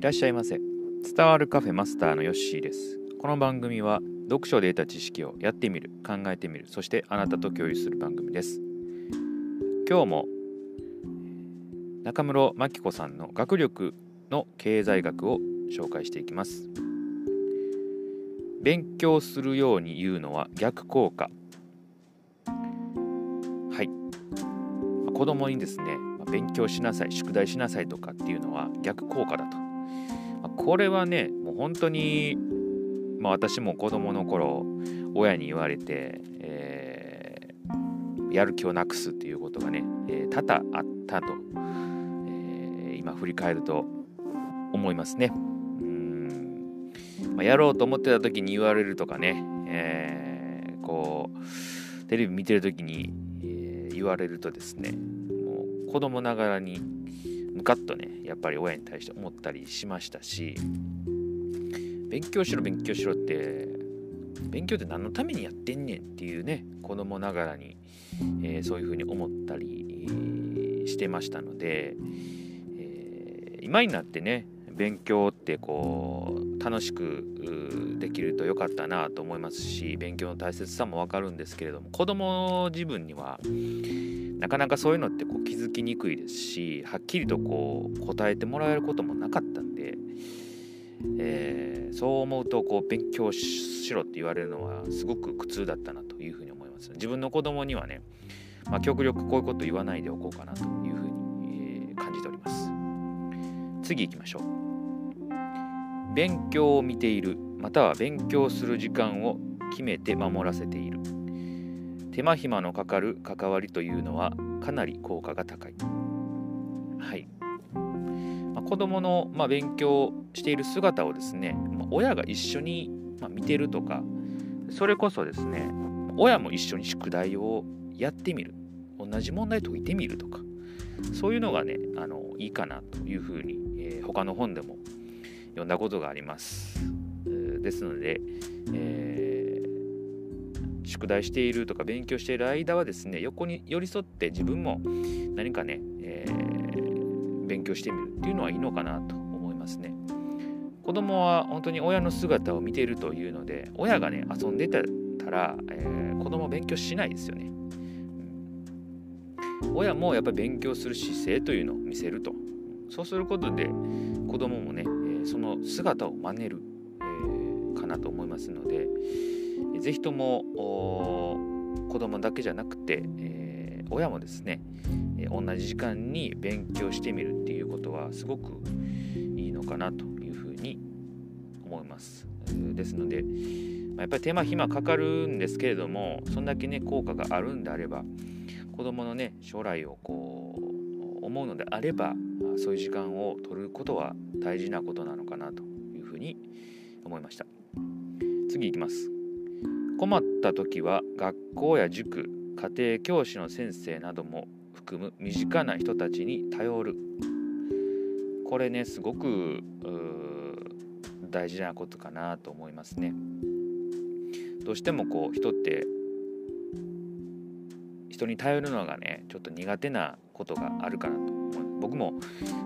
いらっしゃいませ。伝わるカフェマスターのヨッシーです。この番組は読書で得た知識をやってみる考えてみるそしてあなたと共有する番組です。今日も中室真紀子さんの学力の経済学を紹介していきます。勉強するように言うのは逆効果。はい。子供にですね勉強しなさい宿題しなさいとかっていうのは逆効果だと。これはねもう本当に、まあ、私も子供の頃親に言われて、えー、やる気をなくすっていうことがね、えー、多々あったと、えー、今振り返ると思いますね。うん、まあ、やろうと思ってた時に言われるとかね、えー、こうテレビ見てる時に、え、言われるとですねもう子供ながらにムカッとねやっぱり親に対して思ったりしましたし勉強しろ勉強しろって勉強って何のためにやってんねんっていうね子供ながらに、えー、そういうふうに思ったりしてましたので、えー、今になってね勉強ってこう楽しくできると良かったなと思いますし勉強の大切さも分かるんですけれども子供自分にはなかなかそういうのってこう気づきにくいですしはっきりとこう答えてもらえることもなかったんで、えー、そう思うとこう勉強しろって言われるのはすごく苦痛だったなというふうに思います。自分の子供にはね、まあ、極力こういうこと言わないでおこうかなというふうに、え、感じております。次行きましょう。勉強を見ているまたは勉強する時間を決めて守らせている手間暇のかかる関わりというのはかなり効果が高い。はい。まあ、子供の、まあ、勉強している姿をですね、まあ、親が一緒に、ま見てるとか、それこそですね、親も一緒に宿題をやってみる。同じ問題解いてみるとか、そういうのがね、あのいいかなというふうに、えー、他の本でも読んだことがあります。ですので、えー宿題しているとか勉強している間はですね横に寄り添って自分も何かね、えー、勉強してみるっていうのはいいのかなと思いますね。子供は本当に親の姿を見ているというので親がね遊んでたら、えー、子供は勉強しないですよね、親もやっぱり勉強する姿勢というのを見せると。そうすることで子供もね、その姿を真似る、えー、かなと思いますので、ぜひとも子供だけじゃなくて、えー、親もですね、同じ時間に勉強してみるっていうことはすごくいいのかなというふうに思います。ですので、ま、やっぱり手間暇かかるんですけれどもそんだけね効果があるんであれば子供のね将来をこう思うのであればそういう時間を取ることは大事なことなのかなというふうに思いました。次いきます。困った時は学校や塾家庭教師の先生なども含む身近な人たちに頼る。これねすごく大事なことかなと思いますね。どうしてもこう人って人に頼るのがねちょっと苦手なことがあるかなと。僕も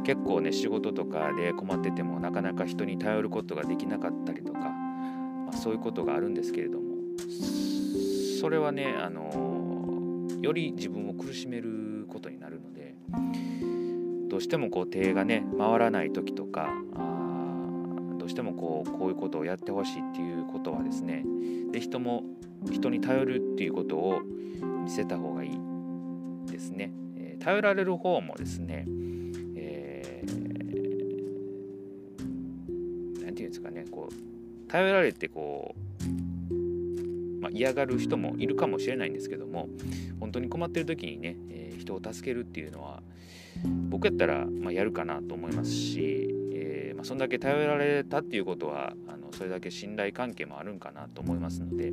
結構ね仕事とかで困っててもなかなか人に頼ることができなかったりとか、まあ、そういうことがあるんですけれどもそれはねあのより自分を苦しめることになるのでどうしてもこう手がね回らない時とかどうしてもこうこういうことをやってほしいっていうことはですねで人も人に頼るっていうことを見せた方がいいですね、頼られる方もですねえー、て言うんですかねこう頼られてこうまあ、嫌がる人もいるかもしれないんですけども本当に困ってる時にね、えー、人を助けるっていうのは僕やったら、まあ、やるかなと思いますし、えー、まあ、そんだけ頼られたっていうことはあのそれだけ信頼関係もあるんかなと思いますので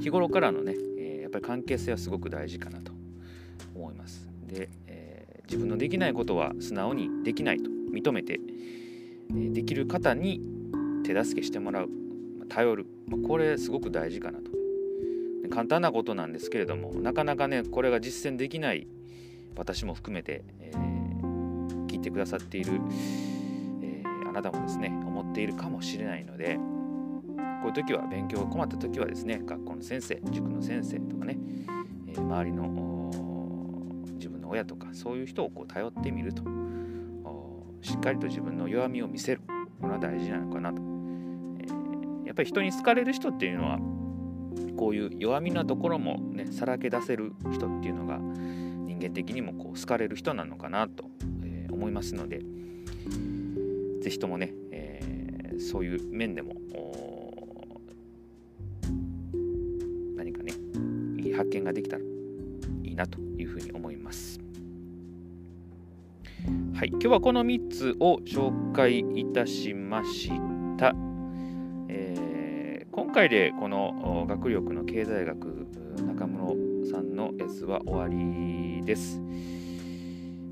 日頃からのね、え、やっぱり関係性はすごく大事かなと。で、え自分のできないことは素直にできないと認めて、えできる方に手助けしてもらう。頼る、ま、これすごく大事かなと。簡単なことなんですけれどもなかなかねこれが実践できない私も含めて、えー、聞いてくださっている、えあなたもですね思っているかもしれないのでこういう時は勉強が困った時はですね学校の先生塾の先生とかね、えー、周りのの親とかそういう人をこう頼ってみるとしっかりと自分の弱みを見せるこれは大事なのかなと、えー、やっぱり人に好かれる人っていうのはこういう弱みなところもねさらけ出せる人っていうのが人間的にもこう好かれる人なのかなと、えー、思いますので是非ともね、えー、そういう面でも何かねいい発見ができたらいいなというふうに思います。はい、今日はこの3つを紹介いたしました。えー、今回でこの学力の経済学中室さんのやつは終わりです。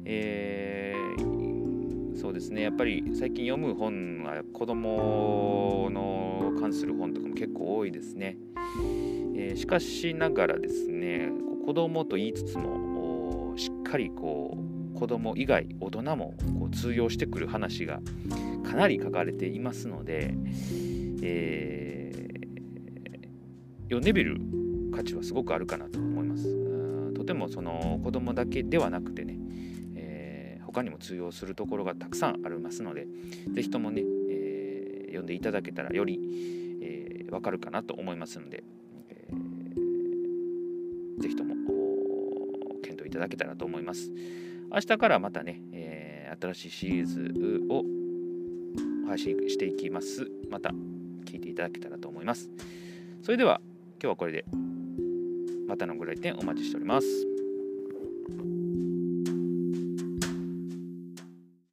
えー、そうですねやっぱり最近読む本は子供の関する本とかも結構多いですね。えー、しかしながらですね子供と言いつつもしっかりこう子供以外大人もこう通用してくる話がかなり書かれていますので、えー、読んでみる価値はすごくあるかなと思います。とてもその子供だけではなくてね、えー、他にも通用するところがたくさんありますので、是非ともね、えー、読んでいただけたらより、えー、分かるかなと思いますので、えー、ぜひとも検討いただけたらと思います。明日からまたね、えー、新しいシリーズを配信していきます。また聞いていただけたらと思います。それでは今日はこれでまたのご来店お待ちしております。